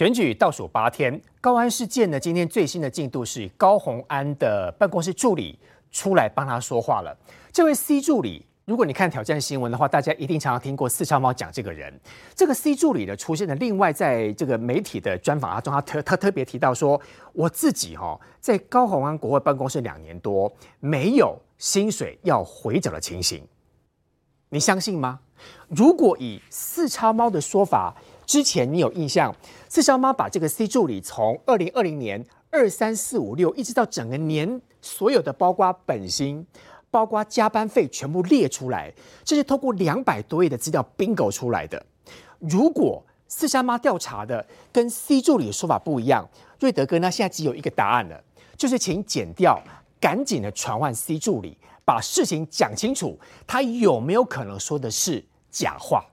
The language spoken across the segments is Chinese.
选举倒数八天，高安事件呢？今天最新的进度是高鸿安的办公室助理出来帮他说话了。这位 C 助理，如果你看挑战新闻的话，大家一定常常听过四超猫讲这个人。这个 C 助理的出现呢，另外在这个媒体的专访当中，他特他特别提到说，我自己哈在高鸿安国会办公室两年多，没有薪水要回缴的情形，你相信吗？如果以四超猫的说法，之前你有印象，四超猫把这个 C 助理从二零二零年二三四五六一直到整个年所有的包括本薪、包括加班费全部列出来，这是透过两百多页的资料 bingo 出来的。如果四超猫调查的跟 C 助理的说法不一样，瑞德哥呢现在只有一个答案了，就是请剪掉，赶紧的传唤 C 助理，把事情讲清楚，他有没有可能说的是假话？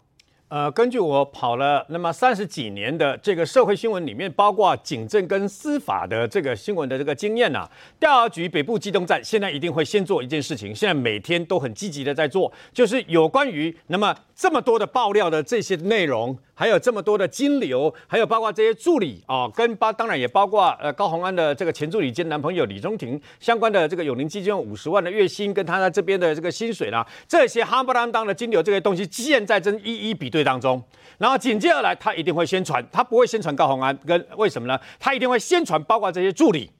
呃，根据我跑了那么三十几年的这个社会新闻里面，包括警政跟司法的这个新闻的这个经验啊，调查局北部机动站现在一定会先做一件事情，现在每天都很积极的在做，就是有关于那么这么多的爆料的这些内容。还有这么多的金流，还有包括这些助理啊，跟包当然也包括呃高鸿安的这个前助理兼男朋友李中庭相关的这个永宁基金五十万的月薪，跟他在这边的这个薪水啦，这些哈不啷当的金流这些东西，现在正一一比对当中。然后紧接而来，他一定会宣传，他不会宣传高鸿安，跟为什么呢？他一定会宣传包括这些助理。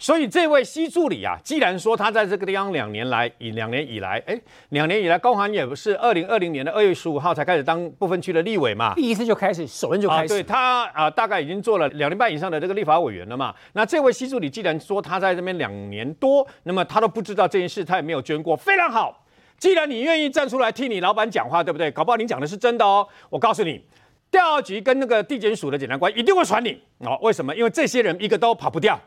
所以这位西助理啊，既然说他在这个地方两年来，以两年以来，哎，两年以来，高寒也不是二零二零年的二月十五号才开始当部分区的立委嘛，第一次就开始，首任就开始，对他啊，大概已经做了两年半以上的这个立法委员了嘛。那这位西助理既然说他在这边两年多，那么他都不知道这件事，他也没有捐过，非常好。既然你愿意站出来替你老板讲话，对不对？搞不好你讲的是真的哦。我告诉你，调查局跟那个地检署的检察官一定会传你哦。为什么？因为这些人一个都跑不掉。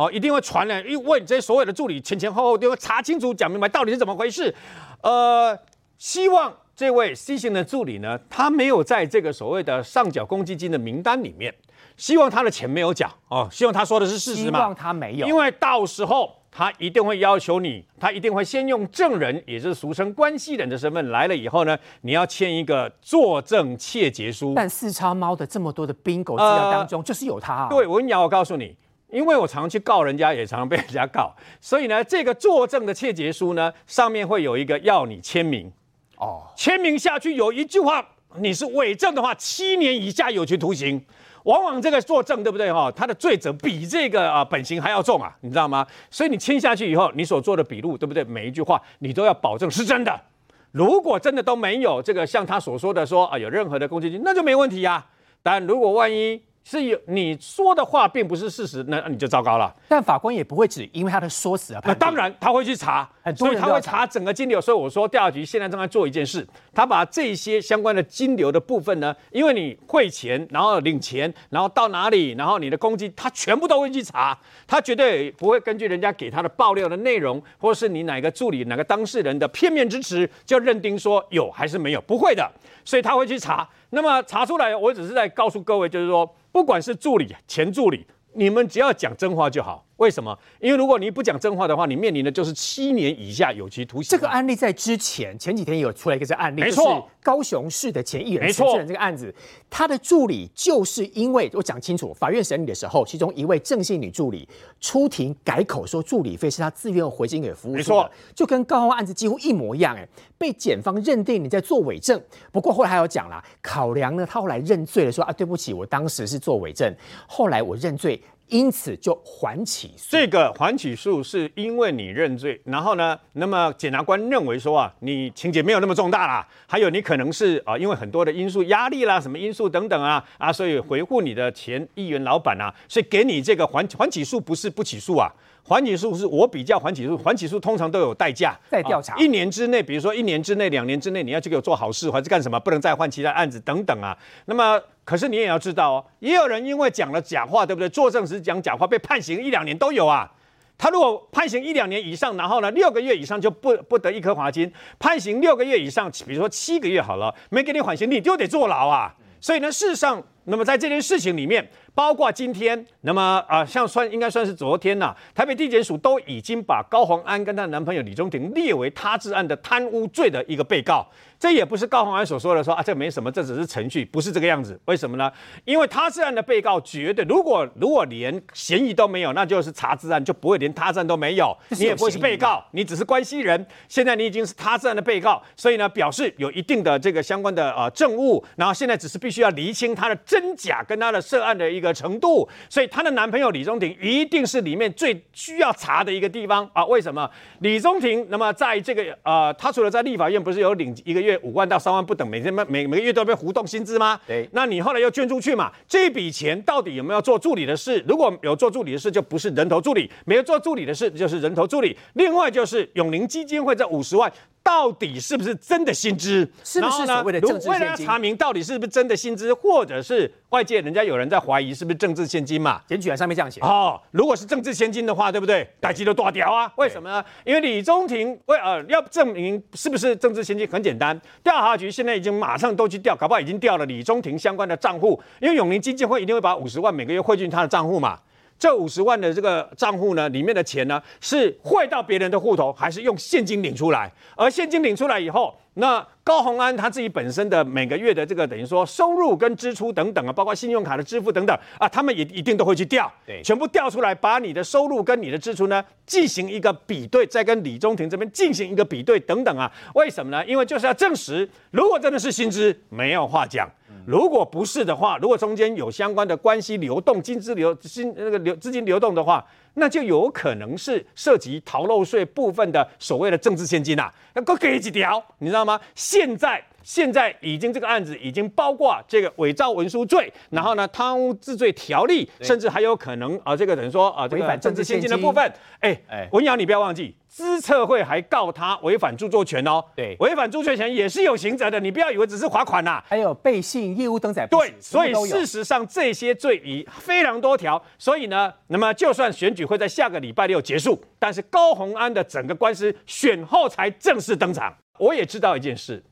哦，一定会传来，因为问这些所有的助理前前后后都会查清楚、讲明白到底是怎么回事。呃，希望这位 C 型的助理呢，他没有在这个所谓的上缴公积金的名单里面，希望他的钱没有缴哦，希望他说的是事实嘛？希望他没有，因为到时候他一定会要求你，他一定会先用证人，也就是俗称关系人的身份来了以后呢，你要签一个作证窃结书。但四超猫的这么多的 bingo 资料当中，就是有他。对，我跟你讲，我告诉你。因为我常常去告人家，也常常被人家告，所以呢，这个作证的窃结书呢，上面会有一个要你签名，哦，签名下去有一句话，你是伪证的话，七年以下有期徒刑。往往这个作证对不对哈？他的罪责比这个啊本刑还要重啊，你知道吗？所以你签下去以后，你所做的笔录对不对？每一句话你都要保证是真的。如果真的都没有这个像他所说的说啊有任何的攻击性，那就没问题呀。但如果万一，是有你说的话并不是事实，那你就糟糕了。但法官也不会只因为他的说辞而判。那当然他会去查，所以他会查整个金流。所以我说调查局现在正在做一件事，他把这些相关的金流的部分呢，因为你汇钱，然后领钱，然后到哪里，然后你的攻击，他全部都会去查。他绝对不会根据人家给他的爆料的内容，或是你哪个助理、哪个当事人的片面支持，就认定说有还是没有，不会的。所以他会去查。那么查出来，我只是在告诉各位，就是说。不管是助理、前助理，你们只要讲真话就好。为什么？因为如果你不讲真话的话，你面临的就是七年以下有期徒刑。这个案例在之前前几天也有出来一个这案例，没错，高雄市的前议员陈志仁这个案子，他的助理就是因为我讲清楚，法院审理的时候，其中一位郑姓女助理出庭改口说助理费是他自愿回金给服务没错，就跟高雄案子几乎一模一样。哎，被检方认定你在做伪证。不过后来还有讲啦，考量呢，他后来认罪了，说啊，对不起，我当时是做伪证，后来我认罪。因此就缓起诉，这个缓起诉是因为你认罪，然后呢，那么检察官认为说啊，你情节没有那么重大啦，还有你可能是啊，因为很多的因素、压力啦，什么因素等等啊啊，所以回复你的前议员老板啊，所以给你这个缓缓起诉，不是不起诉啊。缓起诉是我比较缓起诉，缓起诉通常都有代价，在调查一年之内，比如说一年之内、两年之内，你要去给我做好事，还是干什么？不能再换其他案子等等啊。那么，可是你也要知道哦，也有人因为讲了假话，对不对？作证时讲假话被判刑一两年都有啊。他如果判刑一两年以上，然后呢六个月以上就不不得一颗罚金，判刑六个月以上，比如说七个月好了，没给你缓刑，你就得坐牢啊。所以呢，事实上，那么在这件事情里面，包括今天，那么啊，像算应该算是昨天呐，台北地检署都已经把高虹安跟她男朋友李中庭列为他治案的贪污罪的一个被告。这也不是高虹安所说的说啊，这没什么，这只是程序，不是这个样子。为什么呢？因为他涉案的被告绝对，如果如果连嫌疑都没有，那就是查治案，就不会连他治案都没有，你也不会是被告，你只是关系人。现在你已经是他治案的被告，所以呢，表示有一定的这个相关的呃证物，然后现在只是必须要厘清他的真假跟他的涉案的一个程度。所以她的男朋友李宗廷一定是里面最需要查的一个地方啊？为什么？李宗廷那么在这个呃，他除了在立法院不是有领一个月？五万到三万不等，每天每每个月都被浮动薪资吗？对，那你后来又捐出去嘛？这笔钱到底有没有做助理的事？如果有做助理的事，就不是人头助理；没有做助理的事，就是人头助理。另外就是永宁基金会这五十万。到底是不是真的薪资？是不是所谓的政治现金？为了查明到底是不是真的薪资，或者是外界人家有人在怀疑是不是政治现金嘛？检举函上面这样写哦。如果是政治现金的话，对不对？逮鸡都剁掉啊？为什么呢？因为李宗廷为呃要证明是不是政治现金很简单，调查局现在已经马上都去调，搞不好已经调了李宗廷相关的账户，因为永宁基金会一定会把五十万每个月汇进他的账户嘛。这五十万的这个账户呢，里面的钱呢是汇到别人的户头，还是用现金领出来？而现金领出来以后，那高鸿安他自己本身的每个月的这个等于说收入跟支出等等啊，包括信用卡的支付等等啊，他们也一定都会去调，对，全部调出来，把你的收入跟你的支出呢进行一个比对，再跟李中庭这边进行一个比对等等啊。为什么呢？因为就是要证实，如果真的是薪资，没有话讲。如果不是的话，如果中间有相关的关系流动、金资流、金那个流资金流动的话，那就有可能是涉及逃漏税部分的所谓的政治现金啊。那够给几条，你知道吗？现在现在已经这个案子已经包括这个伪造文书罪，然后呢贪污治罪条例，甚至还有可能啊，这个等于说啊，违反政治献金的部分。哎哎，文扬，你不要忘记。资策会还告他违反著作权哦，对，违反著作权也是有刑责的，你不要以为只是罚款呐，还有背信、业务登载，对，所以事实上这些罪已非常多条，所以呢，那么就算选举会在下个礼拜六结束，但是高鸿安的整个官司选后才正式登场。我也知道一件事，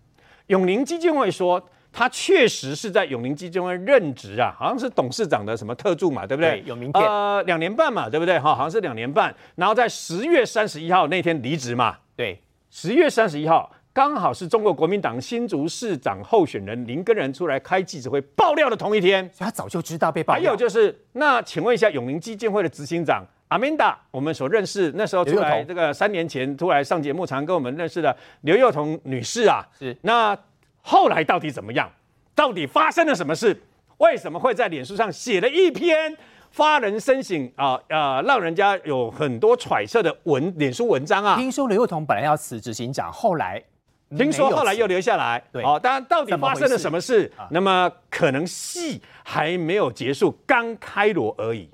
永宁基金会说。他确实是在永宁基金会任职啊，好像是董事长的什么特助嘛，对不对？有名片。呃，两年半嘛，对不对？哈，好像是两年半。然后在十月三十一号那天离职嘛。对，十月三十一号刚好是中国国民党新竹市长候选人林根仁出来开记者会爆料的同一天，所以他早就知道被爆料。还有就是，那请问一下永宁基金会的执行长阿明达，我们所认识那时候出来这个三年前出来上节目常跟我们认识的刘幼彤女士啊，是那。后来到底怎么样？到底发生了什么事？为什么会在脸书上写了一篇发人深省啊啊，让人家有很多揣测的文脸书文章啊？听说刘幼彤本来要辞执行长，后来听说后来又留下来。对，哦，当然到底发生了什么事？那么可能戏还没有结束，刚开锣而已。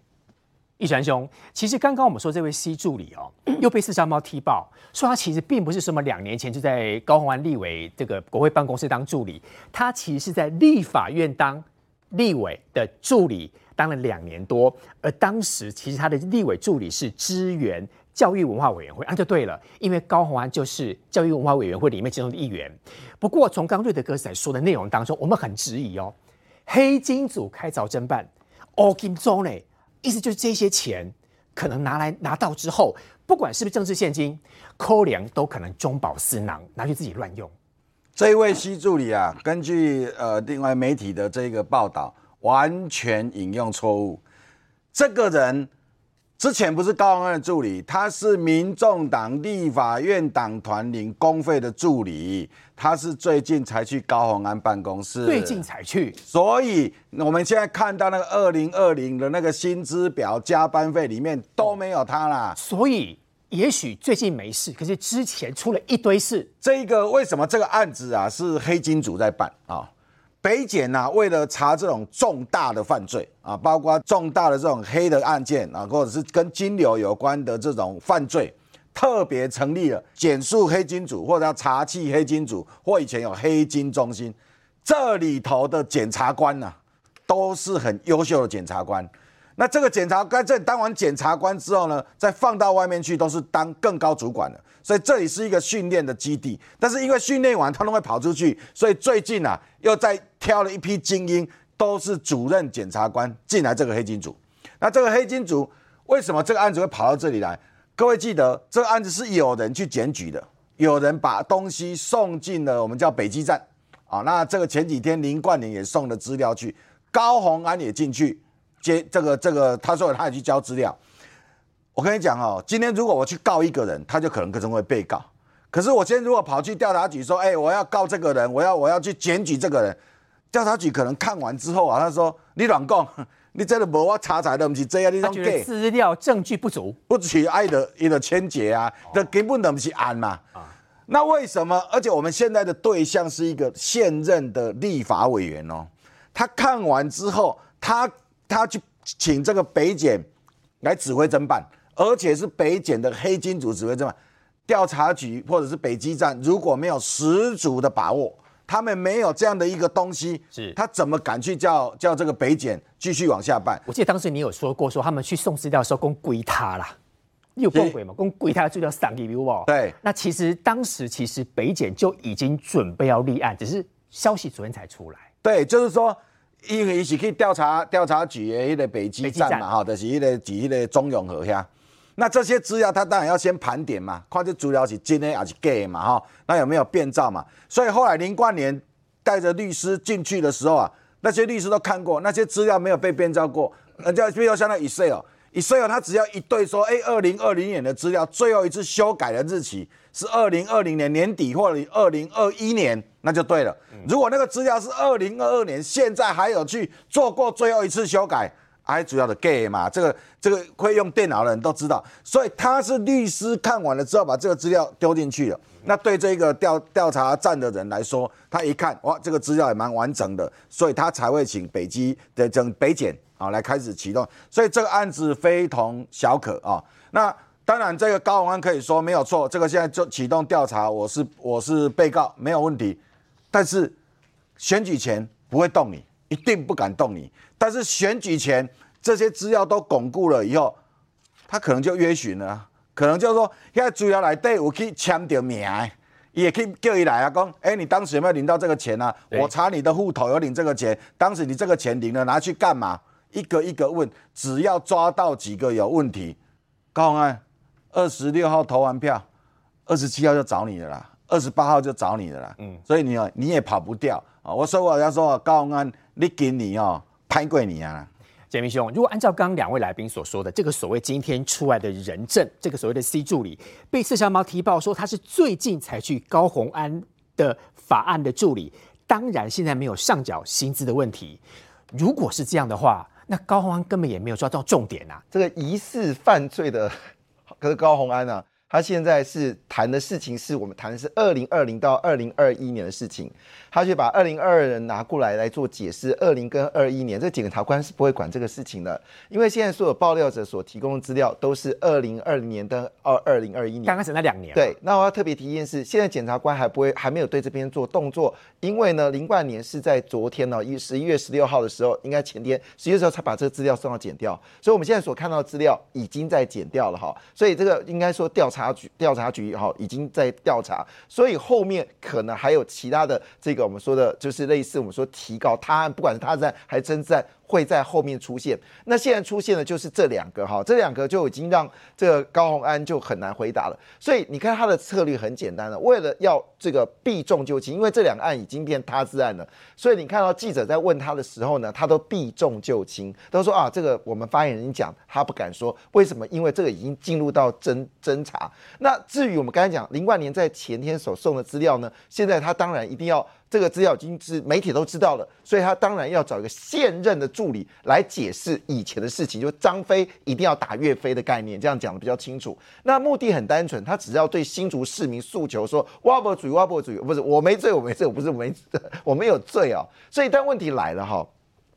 易传兄，其实刚刚我们说这位 C 助理哦，又被四家猫踢爆，说他其实并不是什么两年前就在高雄安立委这个国会办公室当助理，他其实是在立法院当立委的助理，当了两年多。而当时其实他的立委助理是支援教育文化委员会，那就对了，因为高雄安就是教育文化委员会里面其中的一员。不过从刚瑞德哥仔说的内容当中，我们很质疑哦，黑金组开凿侦办，哦金州呢？意思就是这些钱可能拿来拿到之后，不管是不是政治现金，扣粮都可能中饱私囊，拿去自己乱用。这一位西助理啊，根据呃另外媒体的这个报道，完全引用错误。这个人。之前不是高鸿安的助理，他是民众党立法院党团领公费的助理，他是最近才去高鸿安办公室，最近才去，所以我们现在看到那个二零二零的那个薪资表、加班费里面都没有他啦。所以也许最近没事，可是之前出了一堆事。这个为什么这个案子啊是黑金组在办啊？北检呐，为了查这种重大的犯罪啊，包括重大的这种黑的案件啊，或者是跟金流有关的这种犯罪，特别成立了检肃黑金组，或者叫查缉黑金组，或以前有黑金中心，这里头的检察官呐，都是很优秀的检察官。那这个检察官这当完检察官之后呢，再放到外面去，都是当更高主管的。所以这里是一个训练的基地，但是因为训练完他都会跑出去，所以最近啊又在挑了一批精英，都是主任检察官进来这个黑金组。那这个黑金组为什么这个案子会跑到这里来？各位记得，这个案子是有人去检举的，有人把东西送进了我们叫北基站啊。那这个前几天林冠霖也送了资料去，高鸿安也进去接这个这个，他说他也去交资料。我跟你讲哦，今天如果我去告一个人，他就可能成为被告。可是我今天如果跑去调查局说，哎，我要告这个人，我要我要去检举这个人，调查局可能看完之后啊，他说你乱讲，你真的无我查查的不是这样，你他觉得资料证据不足，不取爱的一个牵结啊，这根本都不是案嘛。那为什么？而且我们现在的对象是一个现任的立法委员哦，他看完之后，他他去请这个北检来指挥侦办。而且是北检的黑金组指挥这么调查局或者是北基站，如果没有十足的把握，他们没有这样的一个东西，是他怎么敢去叫叫这个北检继续往下办？我记得当时你有说过，说他们去送资料的时候，公归他啦，你有共轨嘛？公归他资料上给不？对。那其实当时其实北检就已经准备要立案，只是消息昨天才出来。对，就是说，因为伊是去调查调查局的那个北极站嘛，哈，就是那个伫迄个中永和遐。那这些资料，他当然要先盘点嘛，看这资料是真的还是假的嘛，哈，那有没有变造嘛？所以后来林冠年带着律师进去的时候啊，那些律师都看过，那些资料没有被变造过。人家比如像所以他只要一对说，哎，二零二零年的资料最后一次修改的日期是二零二零年年底或者二零二一年，那就对了。如果那个资料是二零二二年，现在还有去做过最后一次修改。还主要的 gay 嘛，这个这个会用电脑的人都知道，所以他是律师看完了之后把这个资料丢进去了。那对这个调调查站的人来说，他一看哇，这个资料也蛮完整的，所以他才会请北基的整北检啊来开始启动。所以这个案子非同小可啊。那当然，这个高宏安可以说没有错，这个现在就启动调查，我是我是被告没有问题。但是选举前不会动你。一定不敢动你，但是选举前这些资料都巩固了以后，他可能就约询了，可能就是说现在主要来对我可以签掉名，也可以叫一来啊，讲，哎，你当时有没有领到这个钱啊？我查你的户头有领这个钱，当时你这个钱领了拿去干嘛？一个一个问，只要抓到几个有问题，高安二十六号投完票，二十七号就找你的啦，二十八号就找你的啦，嗯，所以你你也跑不掉啊。我说我要说高安。你今年哦，拍过你啊，杰明兄，如果按照刚刚两位来宾所说的，这个所谓今天出来的人证，这个所谓的 C 助理被四小猫提报说他是最近才去高鸿安的法案的助理，当然现在没有上缴薪资的问题。如果是这样的话，那高洪安根本也没有抓到重点啊。这个疑似犯罪的，可是高洪安呢？他现在是谈的事情，是我们谈的是二零二零到二零二一年的事情。他就把二零二二人拿过来来做解释。二零跟二一年，这检察官是不会管这个事情的，因为现在所有爆料者所提供的资料都是二零二零年跟二二零二一年。刚开始那两年。对，那我要特别提一件事，现在检察官还不会，还没有对这边做动作，因为呢，林冠年是在昨天呢，一十一月十六号的时候，应该前天十一月时候才把这个资料送到检调，所以我们现在所看到的资料已经在检调了哈，所以这个应该说调查局。调查局哈已经在调查，所以后面可能还有其他的这个我们说的，就是类似我们说提高他案，不管是他在还是真在。会在后面出现。那现在出现的就是这两个哈，这两个就已经让这个高鸿安就很难回答了。所以你看他的策略很简单了，为了要这个避重就轻，因为这两个案已经变他自案了，所以你看到记者在问他的时候呢，他都避重就轻，都说啊，这个我们发言人讲，他不敢说，为什么？因为这个已经进入到侦侦查。那至于我们刚才讲林冠年在前天所送的资料呢，现在他当然一定要。这个资料已经是媒体都知道了，所以他当然要找一个现任的助理来解释以前的事情，就张飞一定要打岳飞的概念，这样讲的比较清楚。那目的很单纯，他只要对新竹市民诉求说：挖博主义，挖博主义，不是我没罪，我没罪，我不是没我没有罪啊。所以，但问题来了哈，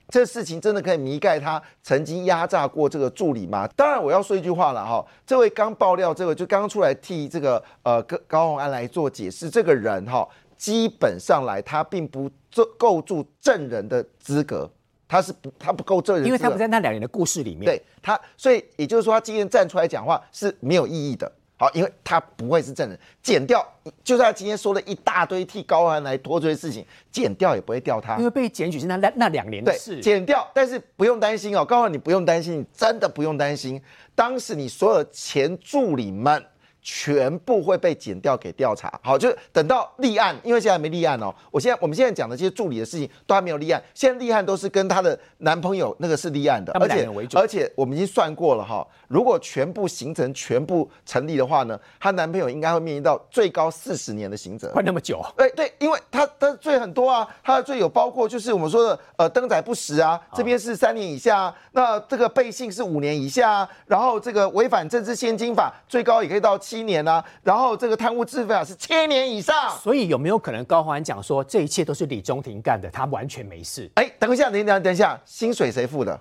这事情真的可以弥盖他曾经压榨过这个助理吗？当然，我要说一句话了哈，这位刚爆料，这位就刚出来替这个呃高高鸿安来做解释，这个人哈。基本上来，他并不够构筑证人的资格，他是不，他不够证人，因为他不在那两年的故事里面。对他，所以也就是说，他今天站出来讲话是没有意义的。好，因为他不会是证人，剪掉，就算他今天说了一大堆替高安来脱罪的事情，剪掉也不会掉他因。为被检举是那那那两年的对，事，剪掉，但是不用担心哦，高安你不用担心，你真的不用担心，当时你所有前助理们。全部会被剪掉给调查，好，就是等到立案，因为现在还没立案哦。我现在我们现在讲的这些助理的事情都还没有立案，现在立案都是跟她的男朋友那个是立案的，而且而且我们已经算过了哈，如果全部形成全部成立的话呢，她男朋友应该会面临到最高四十年的刑责。快那么久，哎对，因为他他的罪很多啊，他的罪有包括就是我们说的呃登载不实啊，这边是三年以下、啊，那这个背信是五年以下啊，然后这个违反政治献金法最高也可以到七年啊，然后这个贪污自费啊是七年以上。所以有没有可能高虹安讲说这一切都是李中庭干的，他完全没事？哎，等一下，等一下，等一下，薪水谁付的？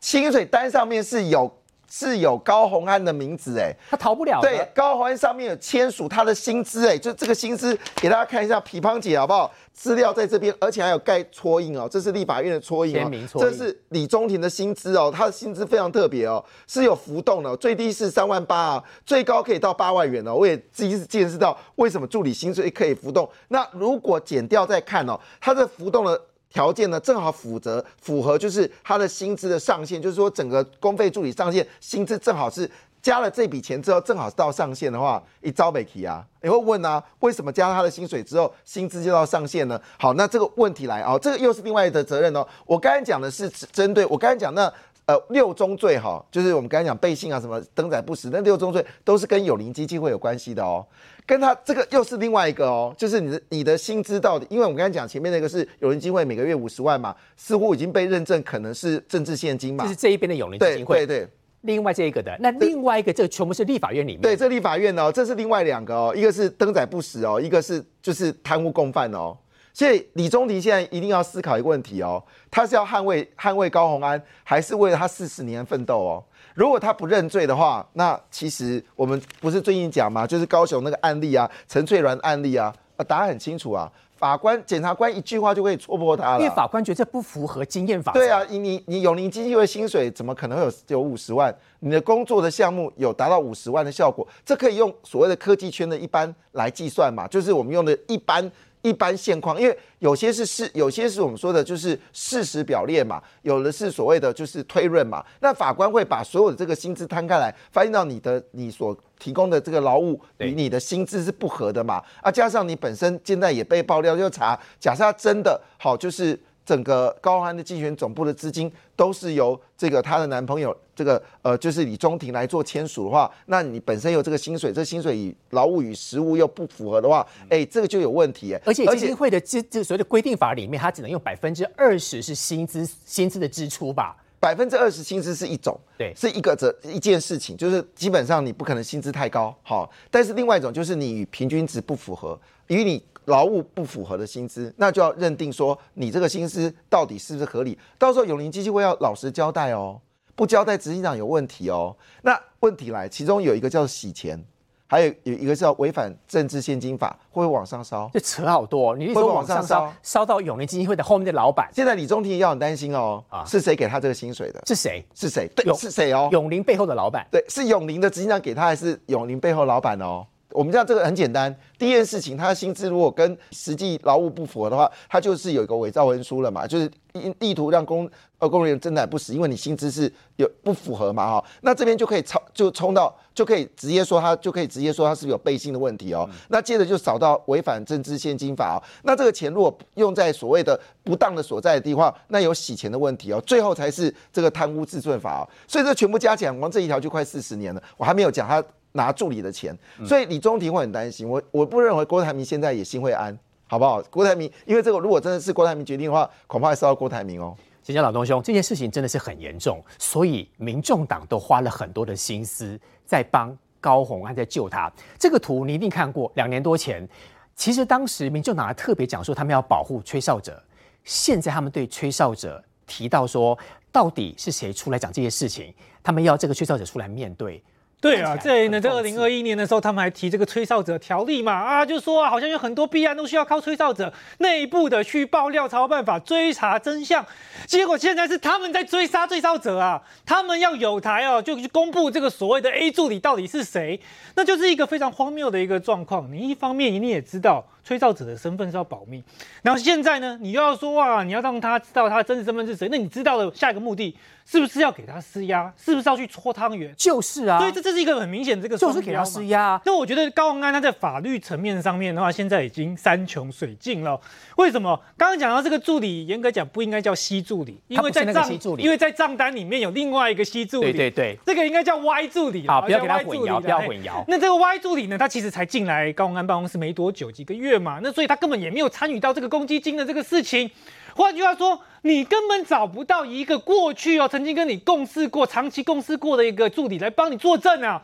薪水单上面是有是有高虹安的名字哎。他逃不了的。对，高环上面有签署他的薪资，哎，就这个薪资给大家看一下，皮胖姐好不好？资料在这边，而且还有盖戳印哦，这是立法院的戳印哦签名，戳印这是李中庭的薪资哦，他的薪资非常特别哦，是有浮动的哦，最低是三万八啊，最高可以到八万元哦。我也第一次见识到为什么助理薪水可以浮动。那如果减掉再看哦，它的浮动的。条件呢，正好符合符合就是他的薪资的上限，就是说整个公费助理上限薪资正好是加了这笔钱之后，正好到上限的话，一招没提啊，你会问啊，为什么加了他的薪水之后，薪资就到上限呢？好，那这个问题来啊、这个又是另外的责任哦。我刚才讲的是针对我刚才讲那。呃，六宗罪哈，就是我们刚才讲背信啊，什么登载不实，那六宗罪都是跟有灵基金会有关系的哦。跟他这个又是另外一个哦，就是你的你的薪资到底，因为我们刚才讲前面那个是友邻基金会每个月五十万嘛，似乎已经被认证可能是政治现金嘛就是，这一边的永林基金会，对对。另外这一个的，那另外一个这个全部是立法院里面，对，这立法院哦，这是另外两个哦，一个是登载不实哦，一个是就是贪污共犯哦。所以李宗廷现在一定要思考一个问题哦，他是要捍卫捍卫高虹安，还是为了他四十年奋斗哦？如果他不认罪的话，那其实我们不是最近讲嘛，就是高雄那个案例啊，陈翠鸾案例啊，啊答案很清楚啊，法官、检察官一句话就可以戳破他了。因为法官觉得这不符合经验法则。对啊，你你你永宁基金会薪水怎么可能会有有五十万？你的工作的项目有达到五十万的效果，这可以用所谓的科技圈的一般来计算嘛？就是我们用的一般一般现况，因为有些是事，有些是我们说的就是事实表列嘛，有的是所谓的就是推论嘛。那法官会把所有的这个薪资摊开来，发现到你的你所提供的这个劳务对与你的薪资是不合的嘛？啊，加上你本身现在也被爆料，就查，假设他真的好就是。整个高安的竞选总部的资金都是由这个她的男朋友这个呃就是李中庭来做签署的话，那你本身有这个薪水，这薪水与劳务与实务又不符合的话，哎，这个就有问题哎。而且基金会的这这所谓的规定法里面，它只能用百分之二十是薪资薪资的支出吧？百分之二十薪资是一种，对是一个这一件事情，就是基本上你不可能薪资太高，好，但是另外一种就是你与平均值不符合，与你劳务不符合的薪资，那就要认定说你这个薪资到底是不是合理，到时候永林基金会要老实交代哦，不交代执行长有问题哦。那问题来，其中有一个叫洗钱，还有有一个叫违反政治现金法，会不会往上烧？这扯好多、哦，你会往上往上烧烧，到永林基金会的后面的老板现在李中庭也要很担心哦，啊是谁给他这个薪水的？是谁？是谁？对，是谁哦？永林背后的老板。对，是永林的执行长给他，还是永林背后老板哦？我们知道这个很简单，第一件事情，他的薪资如果跟实际劳务不符合的话，他就是有一个伪造文书了嘛，就是意意图让公呃工人员真的不实，因为你薪资是有不符合嘛哈，那这边就可以超就冲到就可以直接说他就可以直接说他是不是有背信的问题哦，那接着就找到违反政治现金法哦，那这个钱如果用在所谓的不当的所在的地方，那有洗钱的问题哦，最后才是这个贪污治罪法哦，所以这全部加起来，光这一条就快四十年了，我还没有讲他。拿助理的钱，所以李中庭会很担心。我我不认为郭台铭现在也心会安，好不好？郭台铭，因为这个如果真的是郭台铭决定的话，恐怕还是要郭台铭哦。谢谢老东兄，这件事情真的是很严重，所以民众党都花了很多的心思在帮高虹安在救他。这个图你一定看过，两年多前，其实当时民众党还特别讲说他们要保护吹哨者，现在他们对吹哨者提到说，到底是谁出来讲这些事情，他们要这个吹哨者出来面对。对啊，看起来在呢，在二零二一年的时候，他们还提这个吹哨者条例嘛，啊，就说啊，好像有很多弊案都需要靠吹哨者内部的去爆料，才有办法追查真相。结果现在是他们在追杀吹哨者啊，他们要有台哦，就去公布这个所谓的 A 助理到底是谁，那就是一个非常荒谬的一个状况。你一方面你也知道吹哨者的身份是要保密，然后现在呢，你又要说哇，你要让他知道他的真实身份是谁，那你知道了下一个目的是不是要给他施压，是不是要去搓汤圆？就是啊，所以这这是一个很明显的这个就是给他施压啊。那我觉得高宏安他在法律层面上面的话，现在已经山穷水尽了。为什么？刚刚讲到这个助理，严格讲不应该叫西助理，因为在账因为在账单里面有另外一个西助理，对对对，这个应该叫 Y 助理好，不要给他混淆，不要混淆。那这个 Y 助理呢，他其实才进来高宏安办公室没多久，几个月嘛，那所以他根本也没有参与到这个公积金的这个事情。换句话说，你根本找不到一个过去哦曾经跟你共事过、长期共事过的一个助理来帮你作证啊。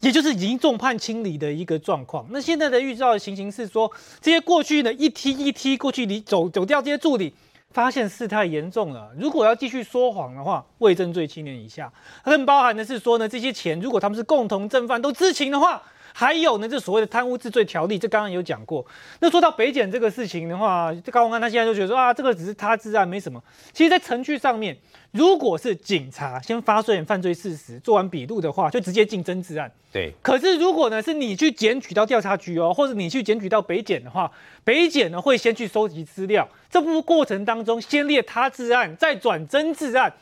也就是已经众叛亲离的一个状况。那现在的预兆的情形是说，这些过去呢一梯一梯过去离走走掉这些助理，发现事态严重了。如果要继续说谎的话，未证罪七年以下。更包含的是说呢，这些钱如果他们是共同正犯都知情的话。还有呢，这所谓的贪污治罪条例，这刚刚有讲过。那说到北检这个事情的话，这高宏安他现在就觉得说啊，这个只是他治案，没什么。其实，在程序上面，如果是警察先发现犯罪事实，做完笔录的话，就直接进侦治案。对，可是如果呢是你去检举到调查局哦，或者你去检举到北检的话，北检呢会先去收集资料，这部过程当中先列他治案，再转侦治案。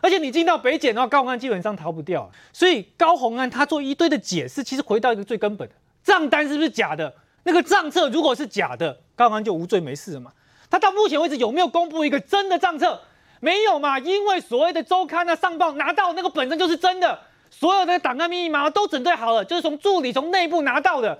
而且你进到北检的话，高宏安基本上逃不掉。所以高宏安他做一堆的解释，其实回到一个最根本的，账单是不是假的？那个账册如果是假的，高宏安就无罪没事了嘛。他到目前为止有没有公布一个真的账册？没有嘛，因为所谓的周刊啊、上报拿到那个本身就是真的，所有的档案密码都整对好了，就是从助理从内部拿到的。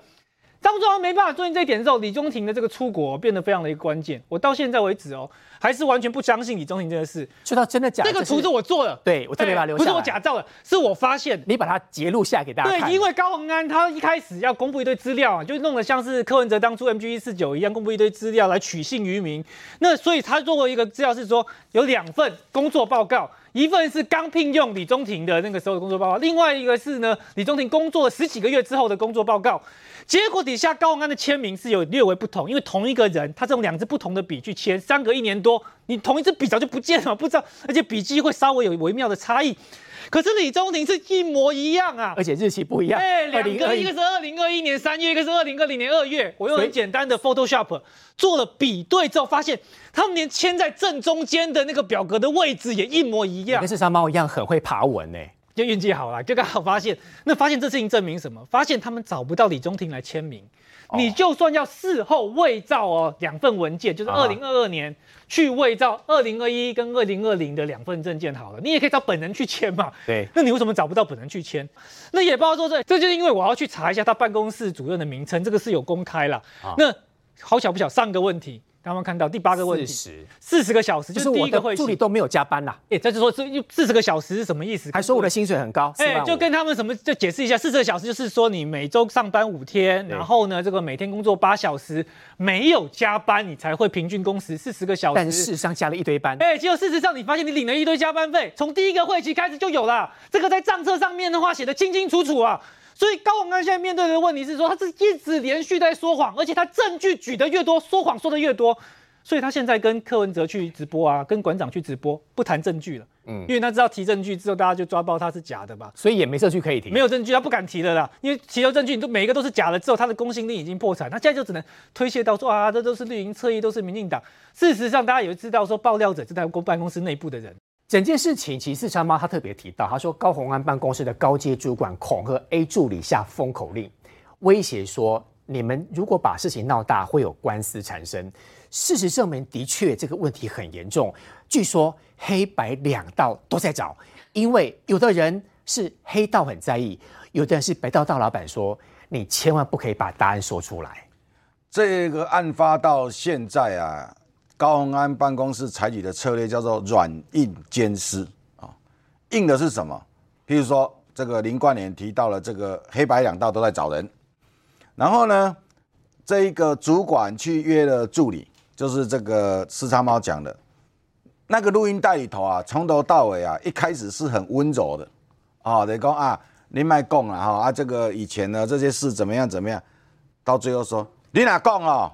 当中央没办法做到这一点的时候，李宗廷的这个出国变得非常的一个关键。我到现在为止哦，还是完全不相信李宗廷这个事。说到真的假的，这个图是我做的，对我特别把它留下不是我假造的，是我发现。你把它截录下来给大家看。对，因为高宏安他一开始要公布一堆资料啊，就弄得像是柯文哲当初 MG 一四九一样，公布一堆资料来取信于民。那所以他做过一个资料是说有两份工作报告，一份是刚聘用李宗廷的那个时候的工作报告，另外一个是呢李宗廷工作了十几个月之后的工作报告。结果底下高文安的签名是有略微不同，因为同一个人他是用两支不同的笔去签，相隔一年多，你同一支笔早就不见了，不知道，而且笔迹会稍微有微妙的差异。可是李宗廷是一模一样啊，而且日期不一样，哎，两个一个是二零二一年三月，一个是二零二零年二月。我用很简单的 Photoshop 做了比对之后，发现他们连签在正中间的那个表格的位置也一模一样跟。四山猫一样很会爬文呢。就运气好了，就刚好发现。那发现这事情证明什么？发现他们找不到李中庭来签名。你就算要事后伪造哦，两份文件，就是啊二零二二年去伪造二零二一跟二零二零的两份证件好了，你也可以找本人去签嘛。对，那你为什么找不到本人去签？那也不知道说这，这就是因为我要去查一下他办公室主任的名称，这个是有公开了。啊那好巧不巧，上个问题，刚刚看到第八个问题，四十，四十个小时就就是我。的助理都没有加班啦，哎，这就说这四十个小时是什么意思？还说我的薪水很高，哎、4万五就跟他们什么，就解释一下，四十个小时就是说你每周上班五天，然后呢，这个每天工作八小时，没有加班，你才会平均工时四十个小时。但事实上加了一堆班，哎、结果事实上你发现你领了一堆加班费，从第一个会期开始就有了，这个在账册上面的话写的清清楚楚啊。所以高宏安现在面对的问题是说，他是一直连续在说谎，而且他证据举得越多，说谎说的越多。所以他现在跟柯文哲去直播啊，跟馆长去直播，不谈证据了，嗯，因为他知道提证据之后，大家就抓包他是假的吧。所以也没证据可以提。没有证据，他不敢提了啦，因为提了证据，你都每一个都是假的，之后他的公信力已经破产，他现在就只能推卸到说啊，这都是绿营侧翼，都是民进党。事实上，大家也知道说，爆料者是在公办公室内部的人。整件事情，其实四川妈她特别提到，她说高鸿安办公室的高阶主管恐吓 A 助理下封口令，威胁说你们如果把事情闹大，会有官司产生。事实证明，的确这个问题很严重。据说黑白两道都在找，因为有的人是黑道很在意，有的人是白道大老板说，你千万不可以把答案说出来。这个案发到现在啊，高鸿安办公室采取的策略叫做软硬兼施啊。硬的是什么？譬如说，这个林冠联提到了这个黑白两道都在找人，然后呢，这一个主管去约了助理，就是这个四叉猫讲的，那个录音带里头啊，从头到尾啊，一开始是很温柔的啊，等于讲啊，你卖讲了哈啊，这个以前呢这些事怎么样怎么样，到最后说你哪讲哦，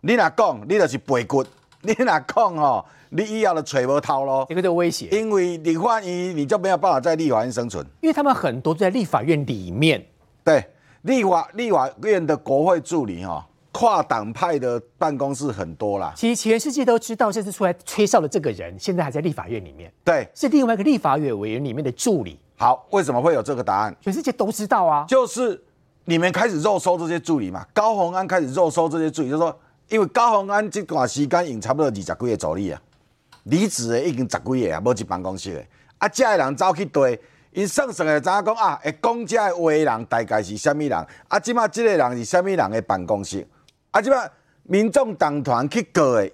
你哪讲，你就是背骨，你哪讲哦，你以后就揣无头咯这，个就威胁，因为立法院你就没有办法在立法院生存。因为他们很多都在立法院里面，对，立法立法院的国会助理哈、跨党派的办公室很多啦。其实全世界都知道这次出来吹哨的这个人，现在还在立法院里面，对，是另外一个立法院委员里面的助理，好，为什么会有这个答案？全世界都知道啊。就是你们开始肉收这些助理嘛，高鸿安开始肉收这些助理，就说因为高鸿安这段时间用差不多二十几个助理啊，离职的已经十几个啊，无一办公室的，啊，这个人走去对，因算算的知影讲啊，会讲这个话的人大概是什么人，啊，即马这个人是什么人的办公室，啊，即马民众党团去告的，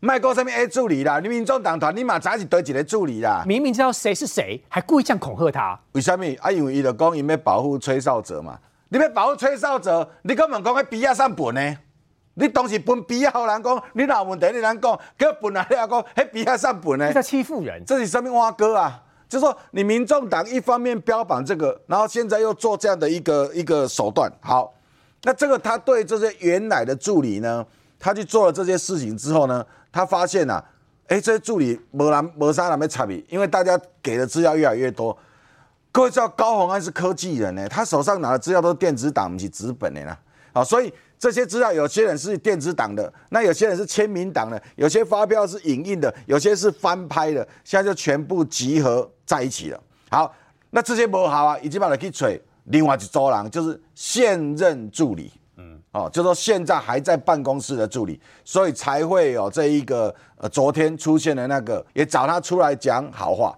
卖讲什么 A 助理啦，你民众党团你嘛知影是对一个助理啦。明明知道谁是谁，还故意这样恐吓他，为什么？啊，因为伊就讲伊要保护吹哨者嘛。你要保护吹哨者，你根本讲迄笔啊上本呢？你当时分比啊，互人讲，你哪有问题？你人讲，叫本来你也讲，迄比啊上分呢这？叫欺负人。这是什么蛙哥啊？就说你民众党一方面标榜这个，然后现在又做这样的一个一个手段。好，那这个他对这些原来的助理呢，他去做了这些事情之后呢，他发现呐、啊，哎，这些助理没人没啥人没差别，因为大家给的资料越来越多。各位知道高鸿安是科技人呢，他手上拿的资料都是电子档，不是纸本的啦。好，所以这些资料有些人是电子档的，那有些人是签名档的，有些发票是影印的，有些是翻拍的，现在就全部集合在一起了。好，那这些不好啊，已经把它去吹。另外一周人就是现任助理，嗯，哦，就说现在还在办公室的助理，所以才会有这一个呃，昨天出现的那个，也找他出来讲好话。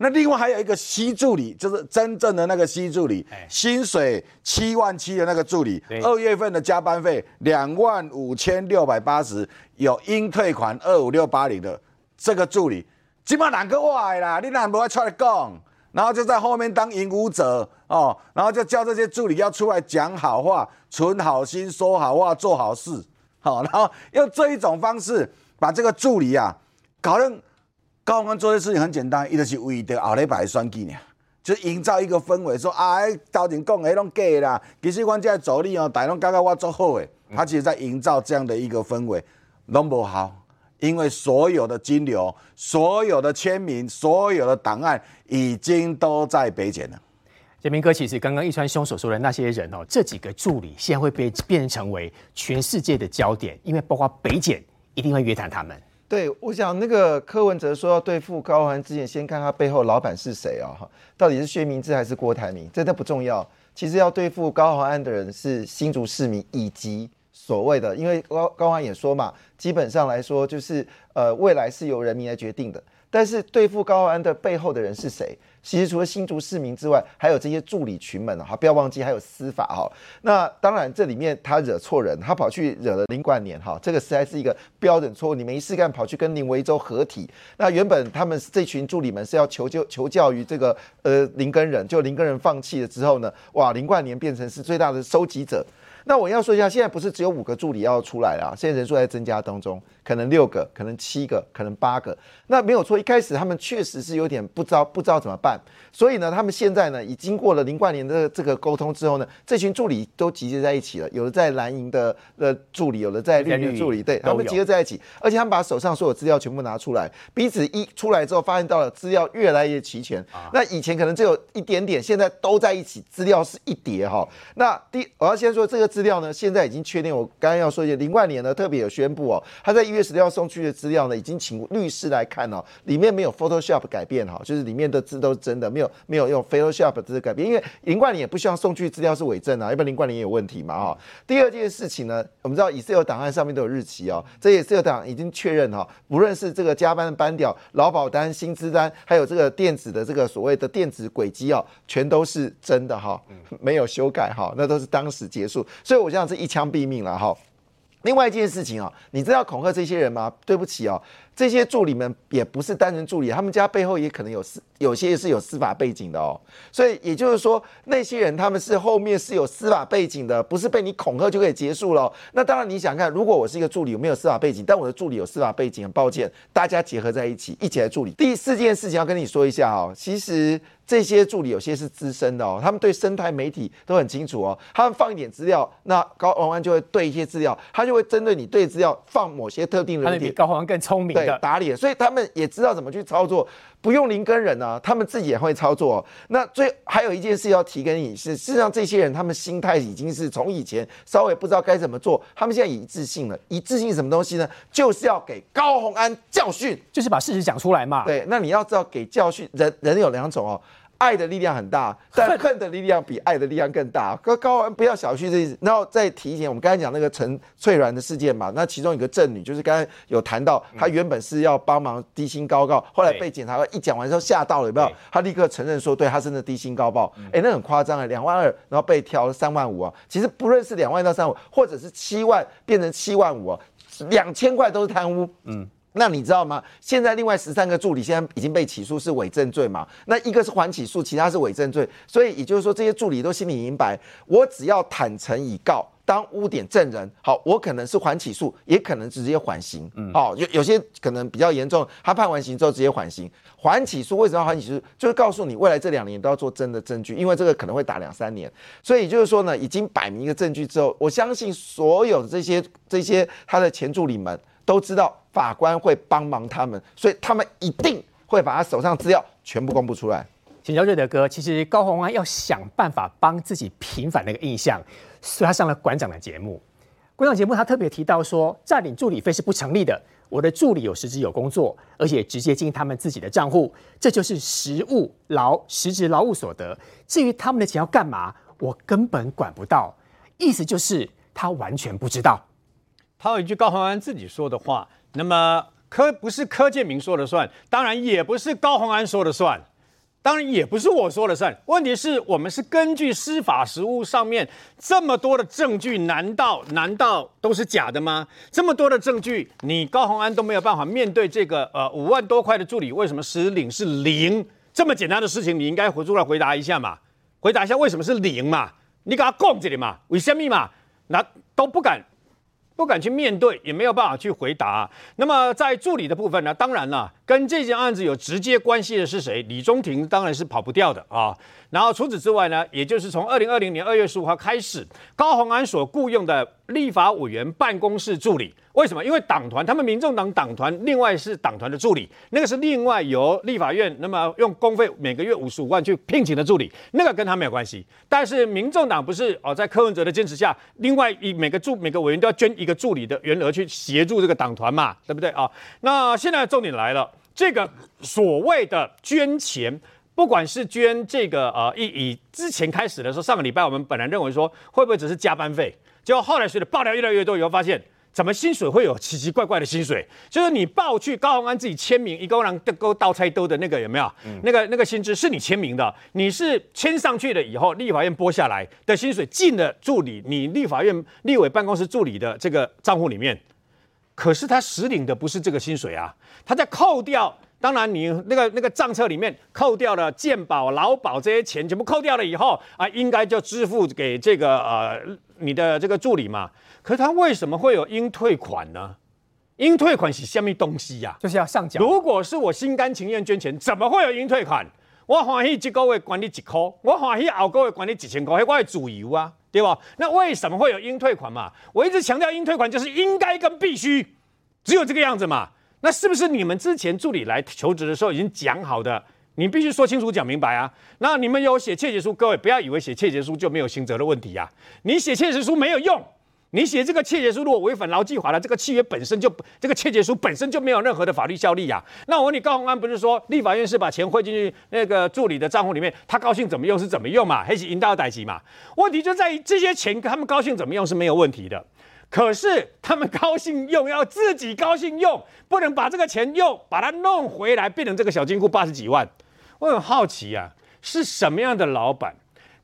那另外还有一个 C 助理，就是真正的那个 C 助理，薪水七万七的那个助理，二月份的加班费两万五千六百八十，有应退款二五六八零的这个助理，基本上两个我的啦，你哪不会出来讲？然后就在后面当引舞者哦，然后就叫这些助理要出来讲好话，存好心，说好话，做好事，好，然后用这一种方式把这个助理啊搞成。高鸿安做的事情很简单，伊就是为着后礼拜的选举呢，就是营造一个氛围，说啊，头前讲的拢假的啦，其实阮这个助理哦，大家拢感觉我做好的，他其实在营造这样的一个氛围，拢不好，因为所有的金流、所有的签名、所有的档案已经都在北检了。杰明哥，其实刚刚一川兄所说的那些人哦，这几个助理现在会被变成为全世界的焦点，因为包括北检一定会约谈他们。对，我想那个柯文哲说要对付高宏安之前，先看他背后老板是谁哦？哈，到底是薛明志还是郭台铭？这都不重要。其实要对付高宏安的人是新竹市民以及所谓的，因为高高宏也说嘛，基本上来说就是呃未来是由人民来决定的。但是对付高安的背后的人是谁？其实除了新竹市民之外，还有这些助理群们哈，不要忘记还有司法哈。那当然这里面他惹错人，他跑去惹了林冠年哈，这个实在是一个标准错误。你没事干跑去跟林维洲合体，那原本他们这群助理们是要求救求教于这个呃林根仁，就林根仁放弃了之后呢，哇，林冠年变成是最大的收集者。那我要说一下，现在不是只有五个助理要出来啦，现在人数在增加当中，可能六个，可能七个，可能八个。那没有错，一开始他们确实是有点不知道不知道怎么办，所以呢，他们现在呢，已经过了林冠年的这个沟通之后呢，这群助理都集结在一起了，有的在蓝营的呃助理，有的在绿营的助理，对他们集合在一起，而且他们把手上所有资料全部拿出来，彼此一出来之后，发现到了资料越来越齐全。那以前可能只有一点点，现在都在一起，资料是一叠哈。那第我要先说这个资料呢，现在已经确定。我刚刚要说一下，林冠年呢特别有宣布哦，他在一月十六号送去的资料呢，已经请律师来看哦，里面没有 Photoshop 改变哈，就是里面的字都是真的，没有没有用 Photoshop 的字改变，因为林冠年也不希望送去资料是伪证啊，要不然林冠年也有问题嘛哈。第二件事情呢，我们知道以色列档案上面都有日期哦，这以色列档已经确认哈，不论是这个加班的班表、劳保单、薪资单，还有这个电子的这个所谓的电子轨迹哦，全都是真的哈，没有修改哈，那都是当时结束，所以我这样是一枪毙命了哈。另外一件事情哦，你知道恐吓这些人吗？对不起哦，这些助理们也不是单纯助理，他们家背后也可能有司，有些是有司法背景的哦。所以也就是说，那些人他们是后面是有司法背景的，不是被你恐吓就可以结束了。那当然，你想看，如果我是一个助理，我没有司法背景，但我的助理有司法背景，很抱歉，大家结合在一起，一起来处理。第四件事情要跟你说一下哦，其实。这些助理有些是资深的哦，他们对生态媒体都很清楚哦。他们放一点资料，那高宏安就会对一些资料，他就会针对你对资料放某些特定的。他们比高宏安更聪明的打脸，所以他们也知道怎么去操作，不用林根人啊，他们自己也会操作。那最还有一件事要提给你是，事实上这些人他们心态已经是从以前稍微不知道该怎么做，他们现在一致性了。一致性什么东西呢？就是要给高宏安教训，就是把事实讲出来嘛。对，那你要知道给教训，人人有两种哦。爱的力量很大，但恨的力量比爱的力量更大。高高安不要小觑这意思。然后再提前，我们刚才讲那个陈翠鸾的事件嘛，那其中一个正女就是刚才有谈到，她原本是要帮忙低薪高告，后来被检察官一讲完之后吓到了，有没有？她立刻承认说，对她真的低薪高报。哎，那很夸张啊，两万二，然后被调了三万五啊。其实不论是两万到三万，或者是七万变成七万五啊，两千块都是贪污。嗯。那你知道吗？现在另外十三个助理现在已经被起诉是伪证罪嘛？那一个是缓起诉，其他是伪证罪。所以也就是说，这些助理都心里明白，我只要坦诚以告，当污点证人，好，我可能是缓起诉，也可能直接缓刑。嗯，好，有有些可能比较严重，他判完刑之后直接缓刑。缓起诉为什么要缓起诉？就是告诉你，未来这两年都要做真的证据，因为这个可能会打两三年。所以就是说呢，已经摆明一个证据之后，我相信所有的这些这些他的前助理们。都知道法官会帮忙他们，所以他们一定会把他手上资料全部公布出来。请教瑞德哥，其实高洪安要想办法帮自己平反那个印象，所以他上了馆长的节目。馆长节目他特别提到说，占领助理费是不成立的。我的助理有实质有工作，而且直接进他们自己的账户，这就是实物劳实质劳务所得。至于他们的钱要干嘛，我根本管不到。意思就是他完全不知道。他有一句高鸿安自己说的话，那么柯不是柯建明说了算，当然也不是高鸿安说了算，当然也不是我说了算。问题是我们是根据司法实务上面这么多的证据，难道难道都是假的吗？这么多的证据，你高鸿安都没有办法面对这个呃五万多块的助理，为什么实领是零？这么简单的事情，你应该回出来回答一下嘛，回答一下为什么是零嘛？你给他供这里嘛？为什么嘛？那都不敢。不敢去面对，也没有办法去回答。那么在助理的部分呢？当然了，跟这件案子有直接关系的是谁？李中庭当然是跑不掉的啊。然后除此之外呢，也就是从二零二零年二月十五号开始，高鸿安所雇佣的立法委员办公室助理，为什么？因为党团，他们民众党党团另外是党团的助理，那个是另外由立法院那么用公费每个月五十五万去聘请的助理，那个跟他没有关系。但是民众党不是哦，在柯文哲的坚持下，另外一每个助每个委员都要捐一个助理的员额去协助这个党团嘛，对不对啊？那现在重点来了，这个所谓的捐钱。不管是捐这个呃，以以之前开始的时候，上个礼拜我们本来认为说会不会只是加班费，结果后来随着爆料越来越多以后，发现怎么薪水会有奇奇怪怪的薪水，就是你报去高鸿安自己签名，一个人勾倒菜兜的那个有没有？那个那个薪资是你签名的，你是签上去了以后，立法院拨下来的薪水进了助理你立法院立委办公室助理的这个账户里面，可是他实领的不是这个薪水啊，他在扣掉。当然，你那个那个账册里面扣掉了健保、劳保这些钱，全部扣掉了以后啊，应该就支付给这个呃你的这个助理嘛。可是他为什么会有应退款呢？应退款是什么东西呀？就是要上缴。如果是我心甘情愿捐钱，怎么会有应退款？我欢喜这个月管你一块，我欢喜后个月管你几千块，我是主由啊，对吧？那为什么会有应退款嘛？我一直强调应退款就是应该跟必须，只有这个样子嘛。那是不是你们之前助理来求职的时候已经讲好的？你必须说清楚、讲明白啊！那你们有写切结书，各位不要以为写切结书就没有刑责的问题呀！你写切结书没有用，你写这个切结书如果违反劳基法了，这个契约本身就这个切结书本身就没有任何的法律效力呀！那我问你，高鸿安不是说立法院是把钱汇进去那个助理的账户里面，他高兴怎么用是怎么用嘛？还是引导代级嘛？问题就在于这些钱他们高兴怎么用是没有问题的。可是他们高兴用，要自己高兴用，不能把这个钱用，把它弄回来，变成这个小金库八十几万。我很好奇啊，是什么样的老板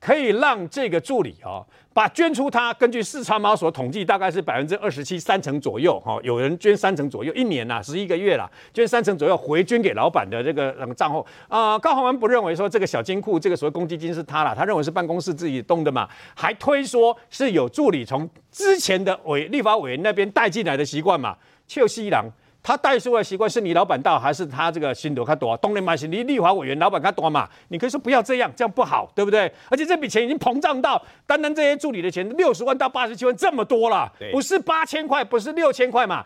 可以让这个助理哦，把捐出他根据四川猫所统计，大概是百分之二十七，三成左右哈、有人捐三成左右，一年呐、十一个月啦，捐三成左右回捐给老板的这个嗯账户啊、高鸿安不认为说这个小金库这个所谓公积金是他啦，他认为是办公室自己动的嘛，还推说是有助理从之前的委立法委员那边带进来的习惯嘛，邱西郎。他代书的习惯是你老板到还是他这个心头他多？当然嘛是你立法委员老板他多嘛？你可以说不要这样，这样不好，对不对？而且这笔钱已经膨胀到单单这些助理的钱六十万到八十七万这么多了，不是八千块，不是六千块嘛？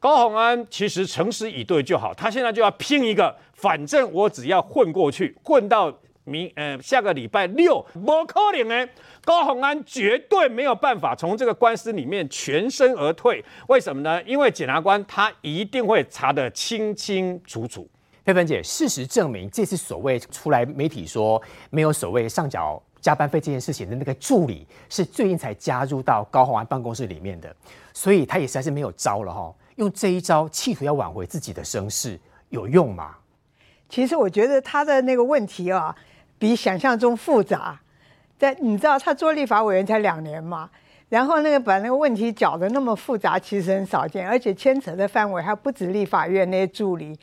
高鸿安其实诚实以对就好，他现在就要拼一个，反正我只要混过去，混到明呃下个礼拜六，不可能呢。高鸿安绝对没有办法从这个官司里面全身而退，为什么呢？因为检察官他一定会查得清清楚楚。佩芬姐，事实证明，这次所谓出来媒体说没有所谓上缴加班费这件事情的那个助理，是最近才加入到高鸿安办公室里面的，所以他也实在是没有招了哈。用这一招企图要挽回自己的声势，有用吗？其实我觉得他的那个问题啊，比想象中复杂。在你知道他做立法委员才两年嘛，然后那个把那个问题搅得那么复杂，其实很少见，而且牵扯的范围还不止立法院那些助理，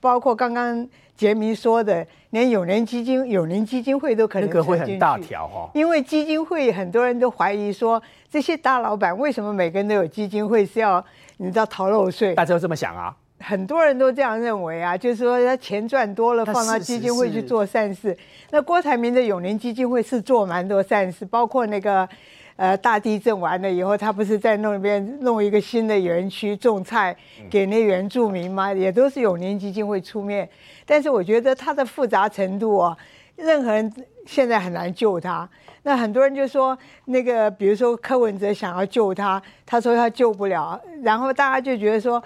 包括刚刚杰明说的，连永年基金、永年基金会都可能那个会很大条哦。因为基金会很多人都怀疑说，这些大老板为什么每个人都有基金会是要你知道逃漏税？大家都这么想啊。很多人都这样认为啊，就是说他钱赚多了，放到基金会去做善事。那郭台铭的永宁基金会是做蛮多善事，包括那个呃大地震完了以后，他不是在那边弄一个新的园区种菜给那原住民吗？也都是永宁基金会出面。但是我觉得它的复杂程度啊，任何人现在很难救他。那很多人就说，那个比如说柯文哲想要救他，他说他救不了，然后大家就觉得说，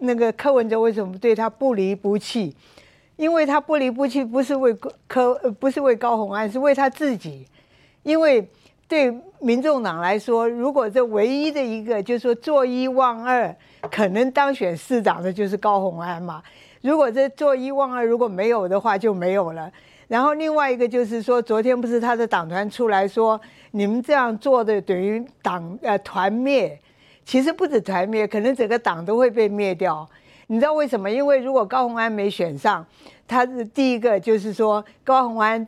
那个柯文哲为什么对他不离不弃？因为他不离不弃，不是为柯，不是为高虹安，是为他自己。因为对民众党来说，如果这唯一的一个就是说坐一望二，可能当选市长的就是高虹安嘛。如果这坐一望二如果没有的话，就没有了。然后另外一个就是说，昨天不是他的党团出来说，你们这样做的等于党呃团灭。其实不止团灭，可能整个党都会被灭掉。你知道为什么？因为如果高虹安没选上，他是第一个就是说高虹安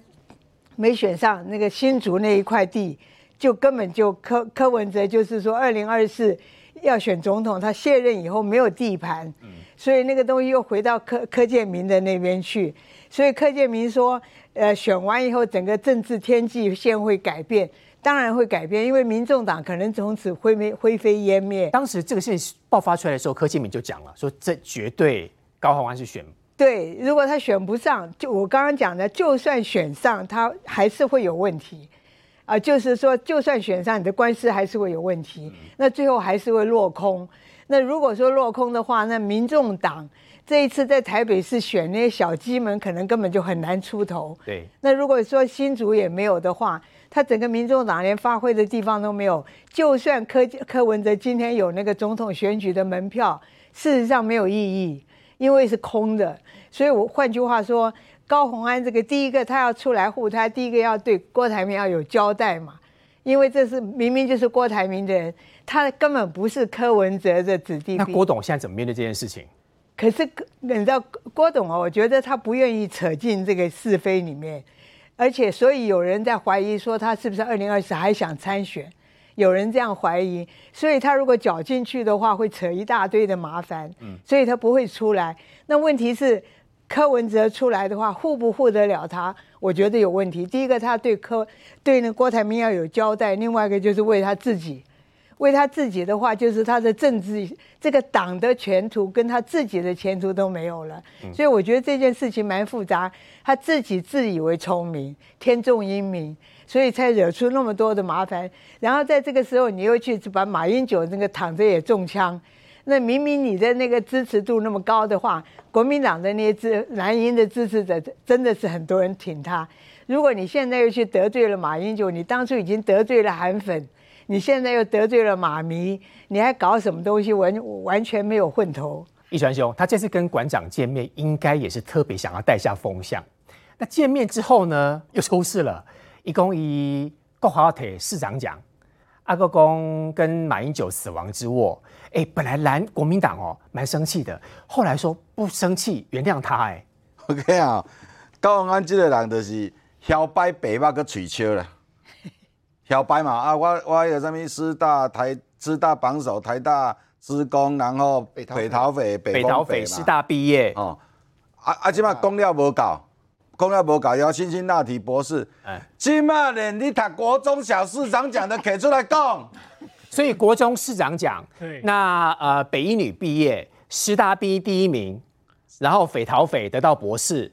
没选上那个新竹那一块地，就根本就柯柯文哲就是说二零二四要选总统，他卸任以后没有地盘，所以那个东西又回到柯柯建明的那边去。所以柯建明说，呃，选完以后整个政治天际线会改变。当然会改变，因为民众党可能从此灰灭灰飞烟灭。当时这个事情爆发出来的时候，柯建铭就讲了，说这绝对高虹安是选对，如果他选不上，就我刚刚讲的，就算选上，他还是会有问题。啊、就是说，就算选上，你的官司还是会有问题，那最后还是会落空。那如果说落空的话，那民众党这一次在台北市选那些小鸡们，可能根本就很难出头。对。那如果说新竹也没有的话，他整个民众党连发挥的地方都没有。就算柯柯文哲今天有那个总统选举的门票，事实上没有意义，因为是空的。所以我换句话说，高虹安这个第一个他要出来护他，第一个要对郭台铭要有交代嘛，因为这是明明就是郭台铭的人，他根本不是柯文哲的子弟。那郭董现在怎么面对这件事情？可是你知道郭董啊，我觉得他不愿意扯进这个是非里面。而且，所以有人在怀疑说他是不是二零二四还想参选？有人这样怀疑，所以他如果搅进去的话，会扯一大堆的麻烦。嗯，所以他不会出来。那问题是，柯文哲出来的话，护不护得了他？我觉得有问题。第一个，他对柯对那郭台铭要有交代；另外一个就是为他自己。为他自己的话，就是他的政治这个党的前途跟他自己的前途都没有了。所以我觉得这件事情蛮复杂。他自己自以为聪明，天纵英明，所以才惹出那么多的麻烦。然后在这个时候，你又去把马英九那个躺着也中枪。那明明你的那个支持度那么高的话，国民党的那些支蓝营的支持者真的是很多人挺他。如果你现在又去得罪了马英九，你当初已经得罪了韩粉。你现在又得罪了妈咪，你还搞什么东西？完完全没有混头。一传兄，他这次跟馆长见面，应该也是特别想要带下风向。那见面之后呢，又出事了，一共以国华铁市长奖，阿个公跟马英九死亡之握，哎，本来蓝国民党哦蛮生气的，后来说不生气，原谅他，哎，我跟你讲，高鸿安这个人就是摇摆白目个嘴笑啦，摇摆嘛啊，我我有什么师大台师大榜首，台大职工，然后北桃北桃北北桃北师大毕业，哦，啊啊，即马讲了无够，公料无够，要辛辛那提博士，哎即马连你读国中小市长奖的摕出来讲，所以国中市长奖对，那呃北一女毕业，师大毕业第一名，然后斐陶斐得到博士，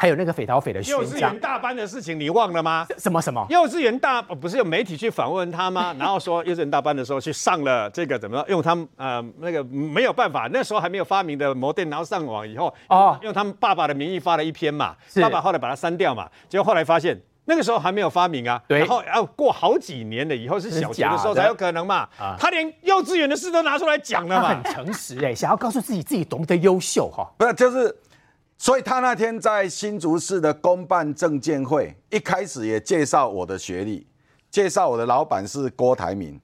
还有那个匪逃匪的幼稚园，大班的事情你忘了吗？什么什么？幼稚园大呃不是有媒体去访问他吗？然后说幼稚园大班的时候去上了这个怎么样用他们呃那个没有办法，那时候还没有发明的摩电，然后上网以后哦用他们爸爸的名义发了一篇嘛，爸爸后来把它删掉嘛，结果后来发现。那个时候还没有发明啊，然后要过好几年了以后是小学的时候才有可能嘛啊，他连幼稚园的事都拿出来讲了嘛很嘛，诚实哎，想要告诉自己自己多么的优秀哈。不是就是，所以他那天在新竹市的公办证监会，一开始也介绍我的学历，介绍我的老板是郭台铭。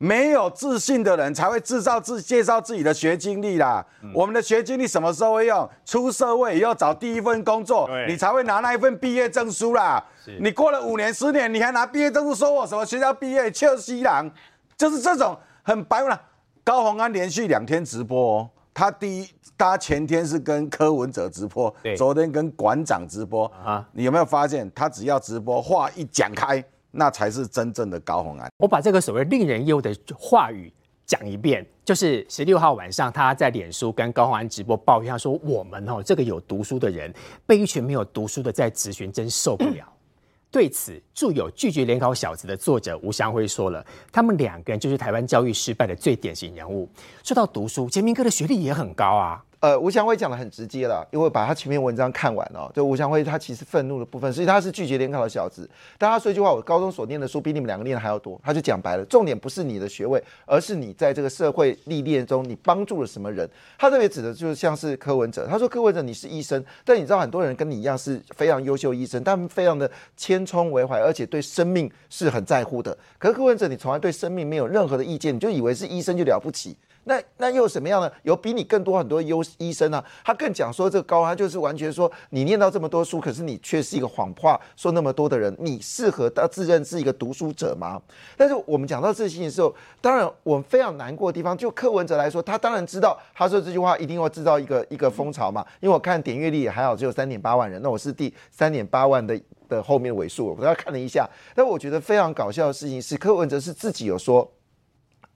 没有自信的人才会制造自介绍自己的学经历啦。我们的学经历什么时候会用？出社会以后找第一份工作，你才会拿那一份毕业证书啦。你过了五年、十年，你还拿毕业证书说我什么学校毕业？邱西郎，就是这种很白了。高鸿安连续两天直播哦，他第一，他前天是跟柯文哲直播对，昨天跟馆长直播啊你有没有发现，他只要直播，话一讲开，那才是真正的高红安。我把这个所谓令人忧的话语讲一遍，就是十六号晚上他在脸书跟高红安直播抱怨，他说我们哦这个有读书的人被一群没有读书的在质询，真受不了。对此，著有《拒绝联考小子》的作者吴祥辉说了，他们两个人就是台湾教育失败的最典型人物。说到读书，杰明哥的学历也很高啊。呃，吴祥辉讲的很直接了，因为把他前面文章看完哦，就吴祥辉他其实愤怒的部分，所以他是拒绝联考的小子。但他说一句话，我高中所念的书比你们两个念的还要多。他就讲白了，重点不是你的学位，而是你在这个社会历练中你帮助了什么人。他特别指的就是像是柯文哲，他说柯文哲你是医生，但你知道很多人跟你一样是非常优秀医生，他们非常的千冲为怀，而且对生命是很在乎的。可是柯文哲你从来对生命没有任何的意见，你就以为是医生就了不起。那那又什么样呢？有比你更多很多优医生啊，他更讲说这个高，他就是完全说你念到这么多书，可是你却是一个谎话，说那么多的人，你适合他自认是一个读书者吗？但是我们讲到这些的时候，当然我们非常难过的地方，就柯文哲来说，他当然知道他说这句话一定会制造一个一个风潮嘛，因为我看点阅率也还好，只有三点八万人，那我是第三点八万的的后面尾数，我刚刚看了一下，但我觉得非常搞笑的事情是，柯文哲是自己有说。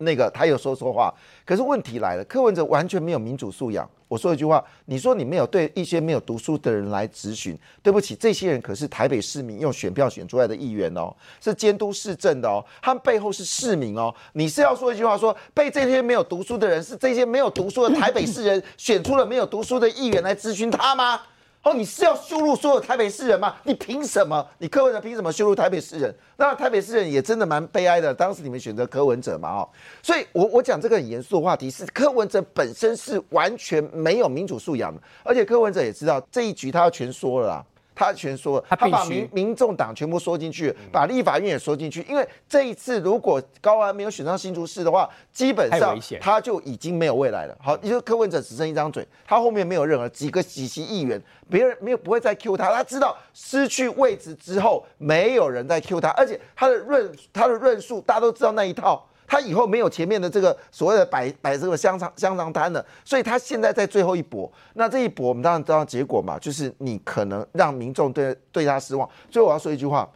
那个他有说错话，可是问题来了，柯文哲完全没有民主素养。我说一句话，你说你没有对一些没有读书的人来咨询，对不起，这些人可是台北市民用选票选出来的议员哦，是监督市政的哦，他们背后是市民哦。你是要说一句话说，被这些没有读书的人，是这些没有读书的台北市人选出了没有读书的议员来咨询他吗？哦，你是要羞辱所有台北市人吗？你凭什么？你柯文哲凭什么羞辱台北市人？那台北市人也真的蛮悲哀的。当时你们选择柯文哲嘛，哦，所以我我讲这个很严肃的话题是，柯文哲本身是完全没有民主素养的，而且柯文哲也知道这一局他要全说了啦。他全说了，他把民民众党全部缩进去，把立法院也缩进去。因为这一次如果高安没有选上新竹市的话，基本上他就已经没有未来了。好，也就是柯文哲只剩一张嘴，他后面没有任何几个几席议员，别人没有不会再 Q 他。他知道失去位置之后，没有人再 Q 他，而且他的论他的论述大家都知道那一套。他以后没有前面的这个所谓的摆摆这个香肠香肠摊了，所以他现在在最后一搏。那这一搏，我们当然知道结果嘛，就是你可能让民众对对他失望。所以我要说一句话，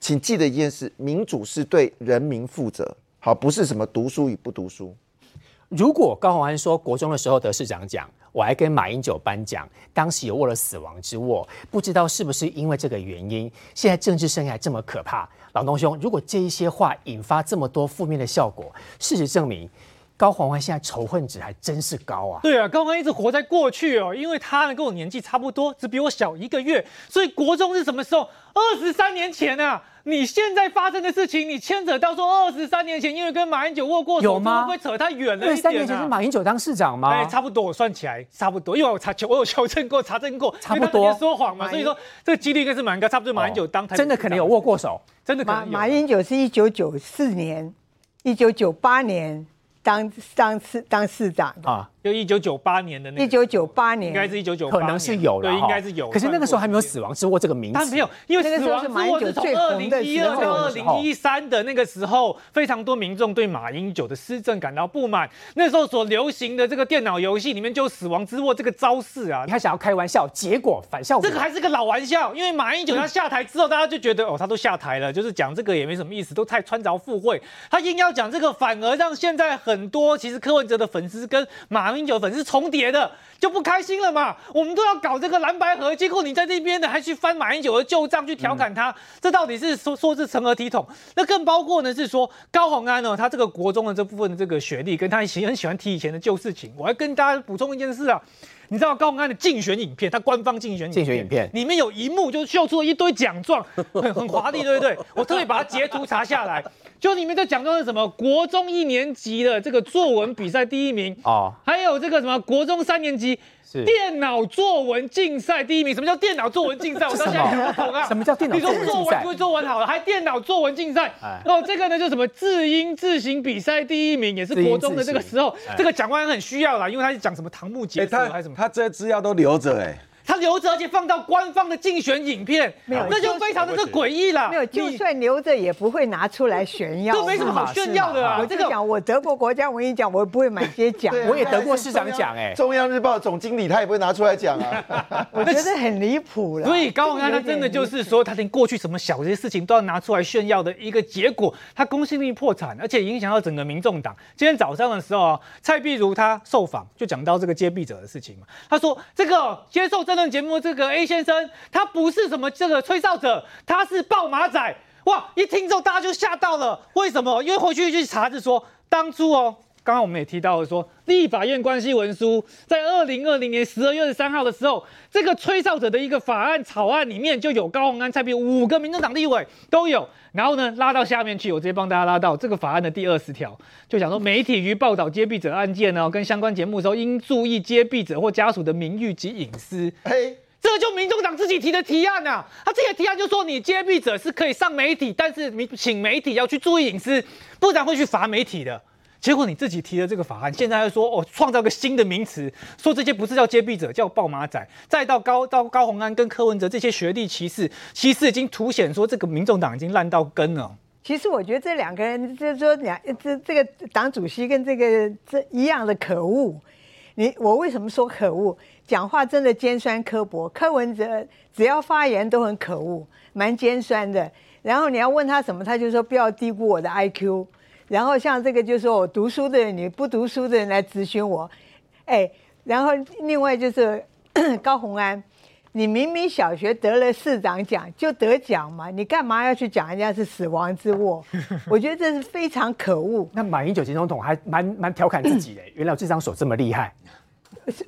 请记得一件事：民主是对人民负责，好，不是什么读书与不读书。如果高鸿安说国中的时候得市长奖，我还跟马英九颁奖，当时有握了死亡之握，不知道是不是因为这个原因，现在政治生涯这么可怕。老东兄，如果这一些话引发这么多负面的效果，事实证明，高鸿安现在仇恨值还真是高啊。对啊，高安一直活在过去哦，因为他呢跟我年纪差不多，只比我小一个月，所以国中是什么时候？二十三年前啊！你现在发生的事情，你牵扯到说二十三年前因为跟马英九握过手，有吗会不会扯太远了一点、啊？三年前是马英九当市长吗？哎，差不多，我算起来差不多，因为我查求我有求证过、查证过，差不多因为他说谎嘛，所以说这个几率应该是蛮高，差不多马英九当真的可能有握过手。真的可能有马英九是一九九四年、一九九八年当当市当市长，啊，就一九九八年的那个，一九九八年应该是一九九八，可能是有了对，应该是有。可是那个时候还没有死亡之握这个名词，但没有，因为那个时候是死亡之马英九最握是从二红的零一二到二零一三的那个时候，非常多民众对马英九的施政感到不满。那时候所流行的这个电脑游戏里面就有死亡之握这个招式啊，他想要开玩笑，结果反效果。这个还是个老玩笑，因为马英九他下台之后，大家就觉得哦，他都下台了，就是讲这个也没什么意思，都太穿着附会。他硬要讲这个，反而让现在很多其实柯文哲的粉丝跟马英九粉丝重叠的，就不开心了嘛。我们都要搞这个蓝白合，结果你在这边呢还去翻马英九的旧账去调侃他，这到底是说说是成何体统？那更包括呢是说高鸿安呢，他这个国中的这部分的这个学历，跟他喜很喜欢提以前的旧事情。我还跟大家补充一件事啊。你知道高鸿安的竞选影片，他官方竞选竞选影片里面有一幕就秀出了一堆奖状，很很华丽，对不对？我特别把它截图查下来，就里面的奖状是什么？国中一年级的这个作文比赛第一名，哦，还有这个什么国中三年级是电脑作文竞赛第一名。什么叫电脑作文竞赛？我到现在还不懂啊。什么叫电脑你说作文竞赛作文不？会作文好了，还电脑作文竞赛哎。哦，这个呢就什么字音字形比赛第一名，也是国中的这个时候哎，这个奖官很需要啦，因为他是讲什么唐木哎，结他还是什么。他这些资料都留着哎，他留着，而且放到官方的竞选影片，没有那就非常的这诡异了。没有，就算留着也不会拿出来炫耀嘛。这没什么好炫耀的啊。我这个就讲我得过国家文艺奖，我也不会买这些奖。我也得过市长奖哎，中央日报总经理他也不会拿出来讲啊。我觉得很离谱了。所以高鸿安他真的就是说，他连过去什么小这些事情都要拿出来炫耀的一个结果，他公信力破产，而且影响到整个民众党。今天早上的时候啊，蔡壁如他受访就讲到这个接臂者的事情嘛，他说这个接受这节目这个 A 先生，他不是什么这个吹哨者，他是爆马仔。哇！一听之后大家就吓到了，为什么？因为回去去查就说，当初哦，刚刚我们也提到了说，立法院关系文书在二零二零年十二月二十三号的时候，这个吹哨者的一个法案草案里面就有高鸿安、蔡壁五个民众党立委都有。然后呢，拉到下面去，我直接帮大家拉到这个法案的第二十条，就讲说媒体于报道接臂者案件呢，跟相关节目的时候，应注意接臂者或家属的名誉及隐私。嘿，这就民众党自己提的提案呐、他这个提案就说你揭弊者是可以上媒体，但是你请媒体要去注意隐私，不然会去罚媒体的。结果你自己提的这个法案，现在又说哦，创造个新的名词，说这些不是叫揭弊者，叫暴马仔。再到高到高鸿安跟柯文哲这些学历歧视，其实已经凸显说这个民众党已经烂到根了。其实我觉得这两个人，就是说两这这个党主席跟这个这一样的可恶。你我为什么说可恶？讲话真的尖酸刻薄。柯文哲只要发言都很可恶，蛮尖酸的。然后你要问他什么，他就说不要低估我的 IQ。然后像这个就是我读书的人，你不读书的人来咨询我，哎，然后另外就是 高鸿安。你明明小学得了市长奖就得奖嘛，你干嘛要去讲人家是死亡之握？我觉得这是非常可恶。那马英九前总统还蛮蛮调侃自己的，原来我这张手这么厉害，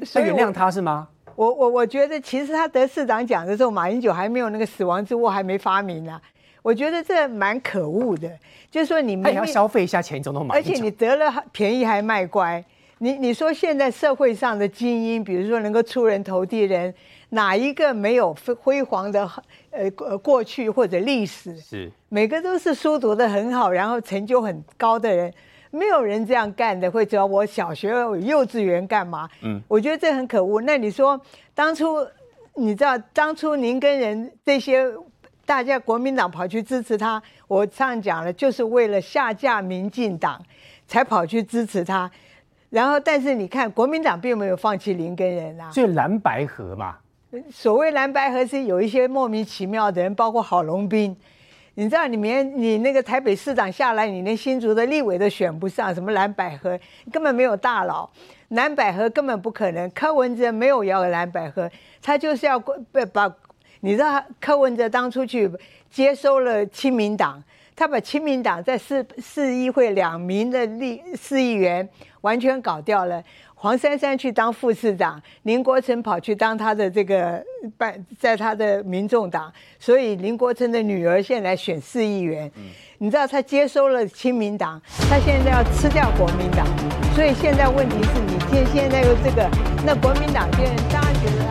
所以我要原谅他是吗？我我我觉得其实他得市长奖的时候，马英九还没有那个死亡之握还没发明呢、我觉得这蛮可恶的，就是说你明他也要消费一下钱总能买而。且你得了便宜还卖乖，你你说现在社会上的精英，比如说能够出人头地的人，哪一个没有辉辉煌的呃过过去或者历史？是每个都是书读得很好，然后成就很高的人，没有人这样干的。会知道我小学、我幼稚园干嘛？嗯，我觉得这很可恶。那你说当初，你知道当初您跟人这些大家国民党跑去支持他，我上讲了，就是为了下架民进党才跑去支持他。然后，但是你看，国民党并没有放弃林根人啊。所以蓝白河嘛，所谓蓝白河是有一些莫名其妙的人，包括郝龙斌。你知道，你连你那个台北市长下来，你连新竹的立委都选不上，什么蓝百合根本没有大佬，蓝百合根本不可能。柯文哲没有要蓝百合，他就是要把把，你知道柯文哲当初去接收了亲民党，他把亲民党在市市议会两名的立市议员完全搞掉了。黄珊珊去当副市长，林国成跑去当他的这个办，在他的民众党，所以林国成的女儿现在选市议员。你知道他接收了亲民党，他现在要吃掉国民党，所以现在问题是你现现在又这个，那国民党现在大家觉得。